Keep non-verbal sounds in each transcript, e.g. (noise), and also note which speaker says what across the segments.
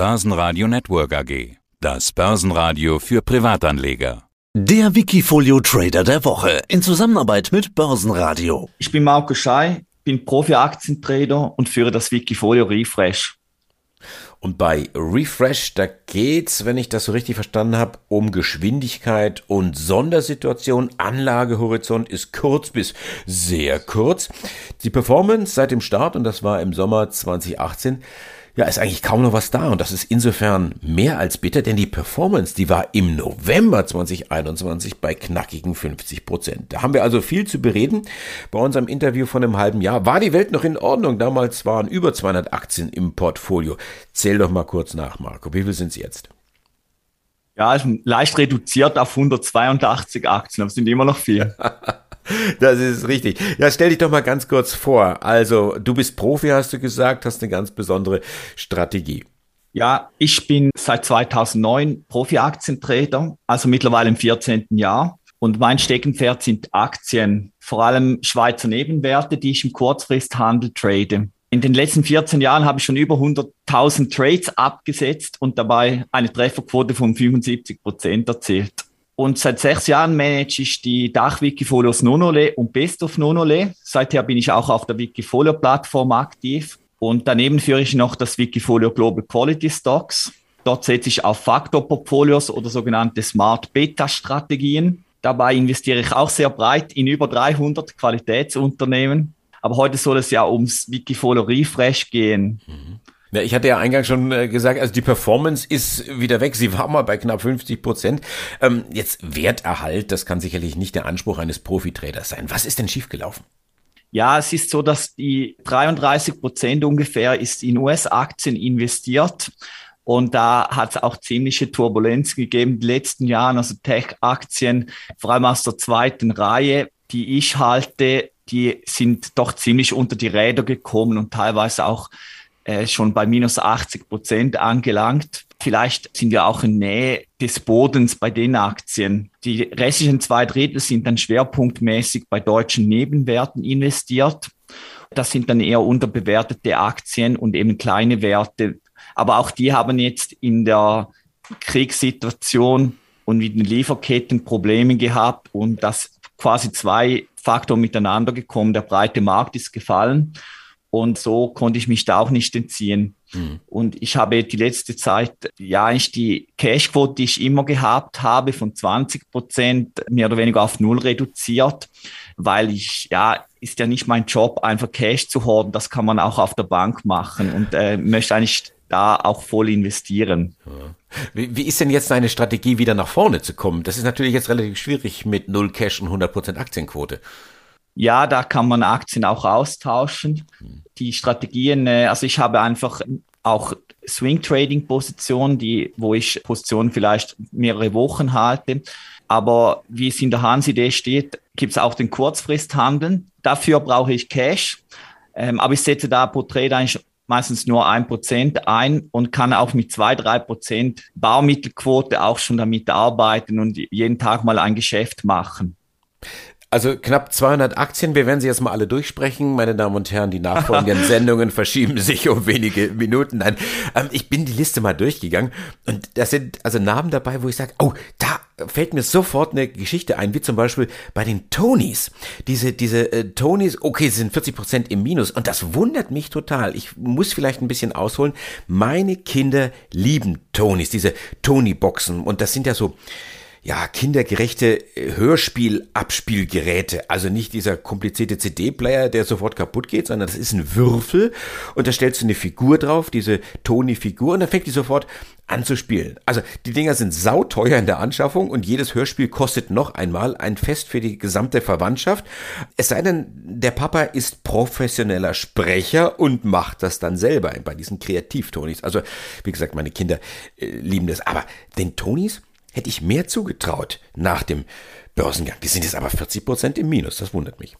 Speaker 1: Börsenradio Network AG. Das Börsenradio für Privatanleger.
Speaker 2: Der Wikifolio Trader der Woche in Zusammenarbeit mit Börsenradio.
Speaker 3: Ich bin Marco Schei, bin Profi-Aktientrader und führe das Wikifolio Refresh.
Speaker 4: Und bei Refresh, da geht's, wenn ich das so richtig verstanden habe, um Geschwindigkeit und Sondersituation. Anlagehorizont ist kurz bis sehr kurz. Die Performance seit dem Start, und das war im Sommer 2018, ja, ist eigentlich kaum noch was da und das ist insofern mehr als bitter, denn die Performance, die war im November 2021 bei knackigen 50 Prozent. Da haben wir also viel zu bereden. Bei unserem Interview von einem halben Jahr war die Welt noch in Ordnung. Damals waren über 200 Aktien im Portfolio. Zähl doch mal kurz nach, Marco. Wie viel sind es jetzt?
Speaker 3: Ja, leicht reduziert auf 182 Aktien, aber es sind immer noch viel. (laughs)
Speaker 4: Das ist richtig. Ja, stell dich doch mal ganz kurz vor. Also, du bist Profi, hast du gesagt, hast eine ganz besondere Strategie.
Speaker 3: Ja, ich bin seit 2009 Profi-Aktientrader, also mittlerweile im 14. Jahr. Und mein Steckenpferd sind Aktien, vor allem Schweizer Nebenwerte, die ich im Kurzfristhandel trade. In den letzten 14 Jahren habe ich schon über 100.000 Trades abgesetzt und dabei eine Trefferquote von 75 Prozent erzielt. Und seit sechs Jahren manage ich die Dach-Wikifolios Nonole und Best of Nonole. Seither bin ich auch auf der Wikifolio-Plattform aktiv. Und daneben führe ich noch das Wikifolio Global Quality Stocks. Dort setze ich auf Faktorportfolios oder sogenannte Smart Beta Strategien. Dabei investiere ich auch sehr breit in über 300 Qualitätsunternehmen. Aber heute soll es ja ums Wikifolio Refresh gehen. Mhm.
Speaker 4: Ja, ich hatte ja eingangs schon äh, gesagt, also die Performance ist wieder weg. Sie war mal bei knapp 50 Prozent. Ähm, jetzt Werterhalt, das kann sicherlich nicht der Anspruch eines Profitraders sein. Was ist denn schiefgelaufen?
Speaker 3: Ja, es ist so, dass die 33 Prozent ungefähr ist in US-Aktien investiert. Und da hat es auch ziemliche Turbulenz gegeben in den letzten Jahren. Also Tech-Aktien, vor allem aus der zweiten Reihe, die ich halte, die sind doch ziemlich unter die Räder gekommen und teilweise auch äh, schon bei minus 80 Prozent angelangt. Vielleicht sind wir auch in Nähe des Bodens bei den Aktien. Die restlichen zwei Drittel sind dann schwerpunktmäßig bei deutschen Nebenwerten investiert. Das sind dann eher unterbewertete Aktien und eben kleine Werte. Aber auch die haben jetzt in der Kriegssituation und mit den Lieferketten Probleme gehabt und das quasi zwei Faktoren miteinander gekommen. Der breite Markt ist gefallen und so konnte ich mich da auch nicht entziehen. Mhm. Und ich habe die letzte Zeit, ja, eigentlich die Cashquote, die ich immer gehabt habe, von 20 Prozent mehr oder weniger auf null reduziert, weil ich, ja, ist ja nicht mein Job, einfach Cash zu horten. Das kann man auch auf der Bank machen und äh, möchte eigentlich da auch voll investieren.
Speaker 4: Wie, wie ist denn jetzt deine Strategie, wieder nach vorne zu kommen? Das ist natürlich jetzt relativ schwierig mit null Cash und 100 Prozent Aktienquote.
Speaker 3: Ja, da kann man Aktien auch austauschen. Die Strategien, äh, also ich habe einfach auch Swing Trading Positionen, die, wo ich Positionen vielleicht mehrere Wochen halte. Aber wie es in der Hansidee steht, gibt es auch den Kurzfristhandel. Dafür brauche ich Cash. Ähm, aber ich setze da pro Trade eigentlich meistens nur ein Prozent ein und kann auch mit zwei, drei Prozent Baumittelquote auch schon damit arbeiten und jeden Tag mal ein Geschäft machen.
Speaker 4: Also knapp 200 Aktien, wir werden sie jetzt mal alle durchsprechen. Meine Damen und Herren, die nachfolgenden (laughs) Sendungen verschieben sich um wenige Minuten. Nein, ähm, ich bin die Liste mal durchgegangen und da sind also Namen dabei, wo ich sage, oh, da fällt mir sofort eine Geschichte ein, wie zum Beispiel bei den Tonys. Diese, diese äh, Tonys, okay, sie sind 40 Prozent im Minus und das wundert mich total. Ich muss vielleicht ein bisschen ausholen. Meine Kinder lieben Tonys, diese Tony-Boxen und das sind ja so ja, kindergerechte Hörspiel-Abspielgeräte. Also nicht dieser komplizierte CD-Player, der sofort kaputt geht, sondern das ist ein Würfel und da stellst du eine Figur drauf, diese Tony-Figur und dann fängt die sofort an zu spielen. Also die Dinger sind sauteuer in der Anschaffung und jedes Hörspiel kostet noch einmal ein Fest für die gesamte Verwandtschaft. Es sei denn, der Papa ist professioneller Sprecher und macht das dann selber bei diesen Kreativtonis. Also wie gesagt, meine Kinder äh, lieben das. Aber den Tonis hätte ich mehr zugetraut nach dem Börsengang. Die sind jetzt aber 40 Prozent im Minus. Das wundert mich.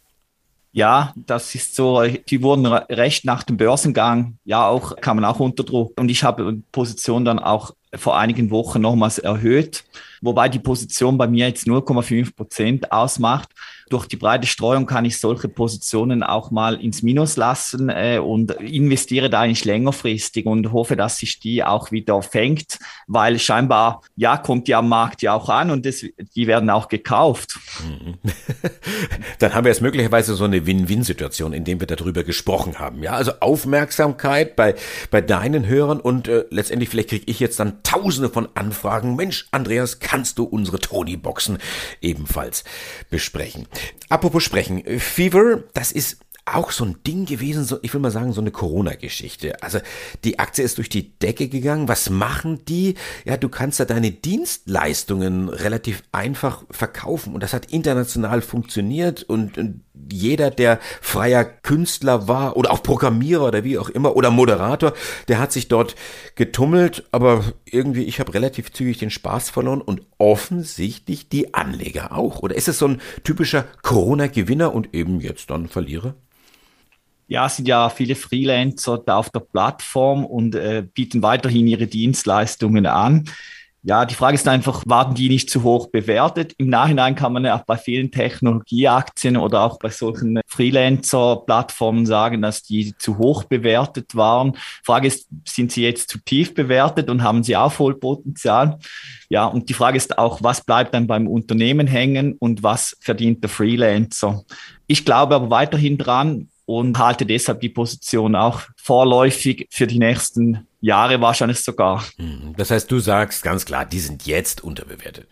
Speaker 3: Ja, das ist so, die wurden recht nach dem Börsengang, ja, auch, kamen auch unter Druck. Und ich habe Position dann auch vor einigen Wochen nochmals erhöht, wobei die Position bei mir jetzt 0,5 Prozent ausmacht durch die breite Streuung kann ich solche Positionen auch mal ins Minus lassen äh, und investiere da eigentlich längerfristig und hoffe, dass sich die auch wieder fängt, weil scheinbar, ja, kommt die am Markt ja auch an und das, die werden auch gekauft. Mhm. (laughs)
Speaker 4: Dann haben wir jetzt möglicherweise so eine Win-Win-Situation, in dem wir darüber gesprochen haben. Ja, also Aufmerksamkeit bei, bei deinen Hörern und äh, letztendlich vielleicht kriege ich jetzt dann tausende von Anfragen. Mensch, Andreas, kannst du unsere Tony-Boxen ebenfalls besprechen? Apropos sprechen, Fever, das ist auch so ein Ding gewesen, so, ich will mal sagen, so eine Corona-Geschichte. Also die Aktie ist durch die Decke gegangen. Was machen die? Ja, du kannst da deine Dienstleistungen relativ einfach verkaufen und das hat international funktioniert und, und jeder, der freier Künstler war oder auch Programmierer oder wie auch immer oder Moderator, der hat sich dort getummelt, aber irgendwie, ich habe relativ zügig den Spaß verloren und offensichtlich die Anleger auch. Oder ist es so ein typischer Corona-Gewinner und eben jetzt dann Verlierer?
Speaker 3: Ja, es sind ja viele Freelancer da auf der Plattform und äh, bieten weiterhin ihre Dienstleistungen an. Ja, die Frage ist einfach, waren die nicht zu hoch bewertet? Im Nachhinein kann man ja auch bei vielen Technologieaktien oder auch bei solchen Freelancer-Plattformen sagen, dass die zu hoch bewertet waren. Frage ist, sind sie jetzt zu tief bewertet und haben sie auch voll Potenzial? Ja, und die Frage ist auch, was bleibt dann beim Unternehmen hängen und was verdient der Freelancer? Ich glaube aber weiterhin dran, und halte deshalb die Position auch vorläufig für die nächsten Jahre wahrscheinlich sogar.
Speaker 4: Hm, das heißt, du sagst ganz klar, die sind jetzt unterbewertet.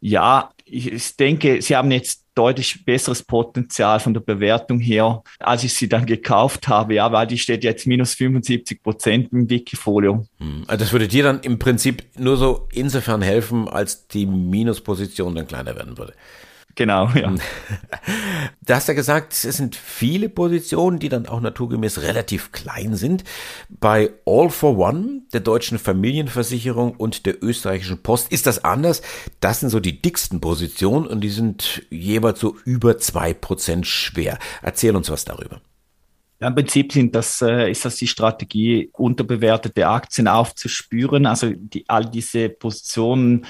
Speaker 3: Ja, ich denke, sie haben jetzt deutlich besseres Potenzial von der Bewertung her, als ich sie dann gekauft habe, ja, weil die steht jetzt minus 75 Prozent im Wikifolio.
Speaker 4: Hm, also das würde dir dann im Prinzip nur so insofern helfen, als die Minusposition dann kleiner werden würde.
Speaker 3: Genau, ja. (laughs)
Speaker 4: Du hast ja gesagt, es sind viele Positionen, die dann auch naturgemäß relativ klein sind. Bei All for One, der deutschen Familienversicherung und der österreichischen Post ist das anders. Das sind so die dicksten Positionen und die sind jeweils so über zwei Prozent schwer. Erzähl uns was darüber.
Speaker 3: Ja, Im Prinzip sind das, äh, ist das die Strategie, unterbewertete Aktien aufzuspüren. Also die, all diese Positionen,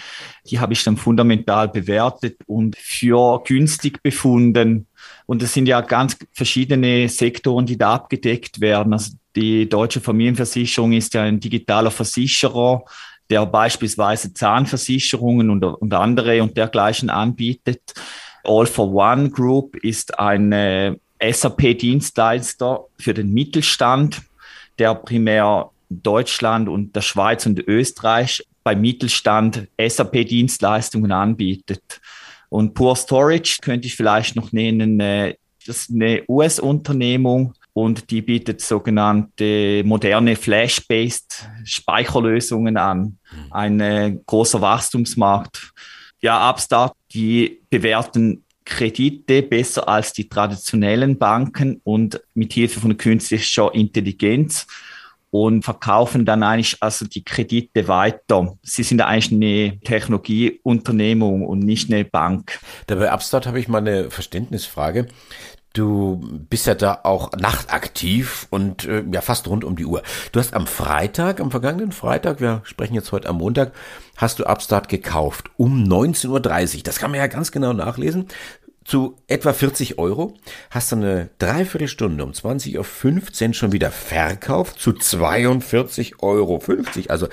Speaker 3: die habe ich dann fundamental bewertet und für günstig befunden. Und es sind ja ganz verschiedene Sektoren, die da abgedeckt werden. Also die deutsche Familienversicherung ist ja ein digitaler Versicherer, der beispielsweise Zahnversicherungen und, und andere und dergleichen anbietet. All for One Group ist eine SAP-Dienstleister für den Mittelstand, der primär Deutschland und der Schweiz und Österreich beim Mittelstand SAP-Dienstleistungen anbietet. Und Pure Storage könnte ich vielleicht noch nennen, äh, das ist eine US-Unternehmung und die bietet sogenannte moderne Flash-based Speicherlösungen an. Ein äh, großer Wachstumsmarkt. Ja, Upstart, die bewerten Kredite besser als die traditionellen Banken und mit Hilfe von künstlicher Intelligenz und verkaufen dann eigentlich also die Kredite weiter. Sie sind eigentlich eine Technologieunternehmung und nicht eine Bank.
Speaker 4: Dabei Upstart habe ich mal eine Verständnisfrage. Du bist ja da auch nachtaktiv und äh, ja fast rund um die Uhr. Du hast am Freitag, am vergangenen Freitag, wir sprechen jetzt heute am Montag, hast du Upstart gekauft um 19.30 Uhr. Das kann man ja ganz genau nachlesen. Zu etwa 40 Euro hast du eine Dreiviertelstunde um 20.15 Uhr schon wieder verkauft zu 42,50 Euro. Also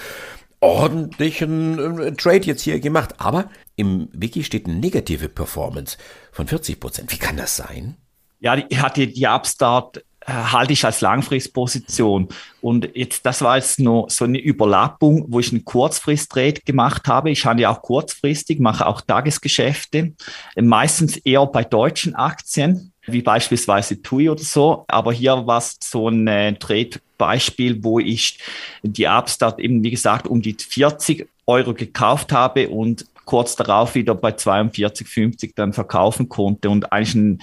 Speaker 4: ordentlichen äh, Trade jetzt hier gemacht. Aber im Wiki steht eine negative Performance von 40 Prozent. Wie kann das sein?
Speaker 3: Ja, die hatte die Upstart äh, halte ich als Langfristposition. Und jetzt, das war jetzt nur so eine Überlappung, wo ich einen Kurzfrist-Trade gemacht habe. Ich handle auch kurzfristig, mache auch Tagesgeschäfte, meistens eher bei deutschen Aktien, wie beispielsweise TUI oder so. Aber hier war es so ein äh, Trade-Beispiel, wo ich die Upstart eben, wie gesagt, um die 40 Euro gekauft habe und kurz darauf wieder bei 42,50 dann verkaufen konnte und eigentlich ein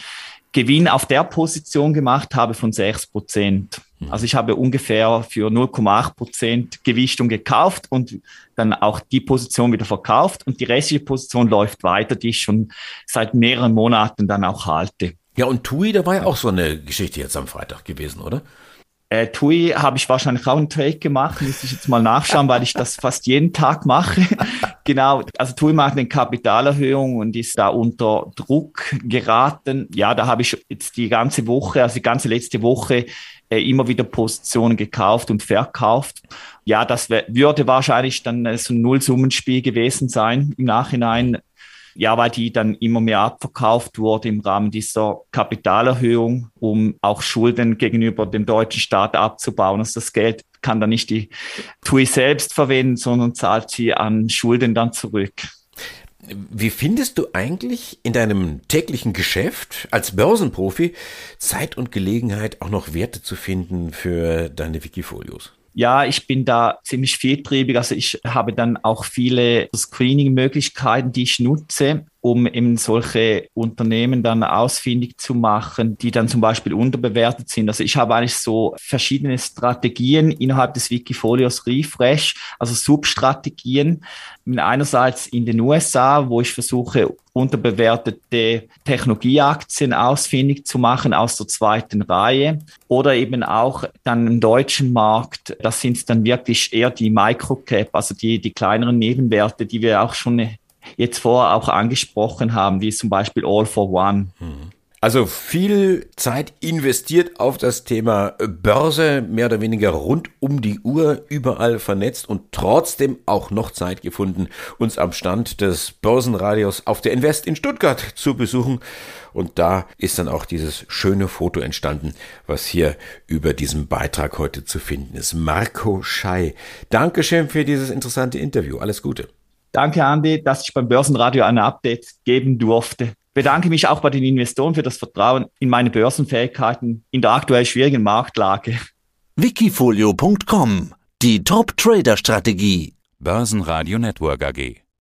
Speaker 3: Gewinn auf der Position gemacht habe von 6 Prozent. Mhm. Also ich habe ungefähr für 0,8 Prozent Gewichtung gekauft und dann auch die Position wieder verkauft und die restliche Position läuft weiter, die ich schon seit mehreren Monaten dann auch halte.
Speaker 4: Ja, und TUI, da war ja auch so eine Geschichte jetzt am Freitag gewesen, oder?
Speaker 3: Äh, TUI habe ich wahrscheinlich auch einen Trade gemacht, müsste ich jetzt mal nachschauen, weil ich das fast jeden Tag mache. (laughs) genau, also TUI macht eine Kapitalerhöhung und ist da unter Druck geraten. Ja, da habe ich jetzt die ganze Woche, also die ganze letzte Woche äh, immer wieder Positionen gekauft und verkauft. Ja, das würde wahrscheinlich dann äh, so ein Nullsummenspiel gewesen sein im Nachhinein. Ja, weil die dann immer mehr abverkauft wurde im Rahmen dieser Kapitalerhöhung, um auch Schulden gegenüber dem deutschen Staat abzubauen. Also das Geld kann dann nicht die TUI selbst verwenden, sondern zahlt sie an Schulden dann zurück.
Speaker 4: Wie findest du eigentlich in deinem täglichen Geschäft als Börsenprofi Zeit und Gelegenheit auch noch Werte zu finden für deine Wikifolios?
Speaker 3: Ja, ich bin da ziemlich vieltriebig. Also ich habe dann auch viele Screening-Möglichkeiten, die ich nutze um eben solche Unternehmen dann ausfindig zu machen, die dann zum Beispiel unterbewertet sind. Also ich habe eigentlich so verschiedene Strategien innerhalb des Wikifolios Refresh, also Substrategien. Einerseits in den USA, wo ich versuche, unterbewertete Technologieaktien ausfindig zu machen aus der zweiten Reihe oder eben auch dann im deutschen Markt, das sind dann wirklich eher die Microcap, also die, die kleineren Nebenwerte, die wir auch schon jetzt vorher auch angesprochen haben, wie zum Beispiel All for One.
Speaker 4: Also viel Zeit investiert auf das Thema Börse, mehr oder weniger rund um die Uhr, überall vernetzt und trotzdem auch noch Zeit gefunden, uns am Stand des Börsenradios auf der Invest in Stuttgart zu besuchen. Und da ist dann auch dieses schöne Foto entstanden, was hier über diesem Beitrag heute zu finden ist. Marco Schei. Dankeschön für dieses interessante Interview. Alles Gute.
Speaker 3: Danke, Andi, dass ich beim Börsenradio ein Update geben durfte. Bedanke mich auch bei den Investoren für das Vertrauen in meine Börsenfähigkeiten in der aktuell schwierigen Marktlage.
Speaker 2: Wikifolio.com Die Top-Trader-Strategie.
Speaker 1: Börsenradio Network AG.